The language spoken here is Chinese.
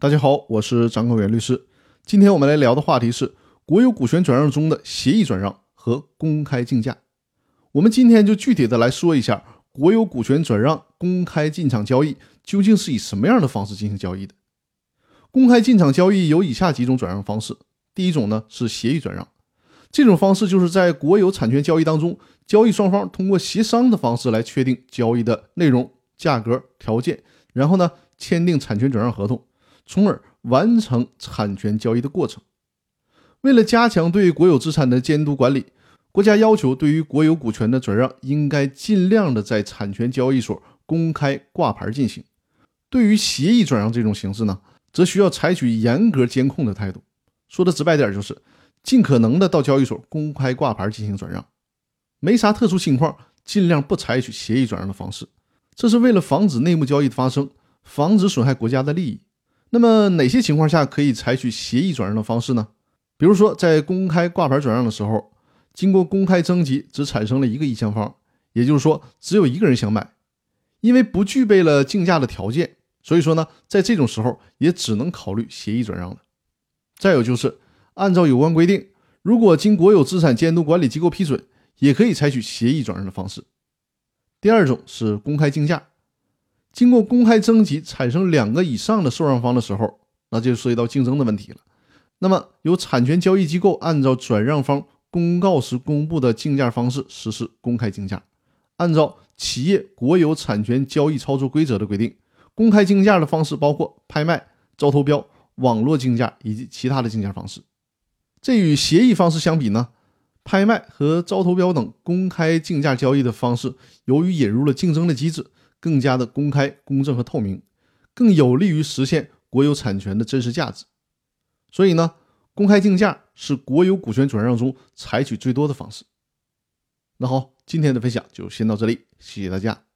大家好，我是张高元律师。今天我们来聊的话题是国有股权转让中的协议转让和公开竞价。我们今天就具体的来说一下国有股权转让公开进场交易究竟是以什么样的方式进行交易的。公开进场交易有以下几种转让方式。第一种呢是协议转让，这种方式就是在国有产权交易当中，交易双方通过协商的方式来确定交易的内容、价格、条件，然后呢签订产权转让合同。从而完成产权交易的过程。为了加强对国有资产的监督管理，国家要求对于国有股权的转让应该尽量的在产权交易所公开挂牌进行。对于协议转让这种形式呢，则需要采取严格监控的态度。说的直白点，就是尽可能的到交易所公开挂牌进行转让。没啥特殊情况，尽量不采取协议转让的方式。这是为了防止内幕交易的发生，防止损害国家的利益。那么哪些情况下可以采取协议转让的方式呢？比如说，在公开挂牌转让的时候，经过公开征集，只产生了一个意向方，也就是说，只有一个人想买，因为不具备了竞价的条件，所以说呢，在这种时候也只能考虑协议转让了。再有就是，按照有关规定，如果经国有资产监督管理机构批准，也可以采取协议转让的方式。第二种是公开竞价。经过公开征集产生两个以上的受让方的时候，那就涉及到竞争的问题了。那么由产权交易机构按照转让方公告时公布的竞价方式实施公开竞价。按照企业国有产权交易操作规则的规定，公开竞价的方式包括拍卖、招投标、网络竞价以及其他的竞价方式。这与协议方式相比呢，拍卖和招投标等公开竞价交易的方式，由于引入了竞争的机制。更加的公开、公正和透明，更有利于实现国有产权的真实价值。所以呢，公开竞价是国有股权转让中采取最多的方式。那好，今天的分享就先到这里，谢谢大家。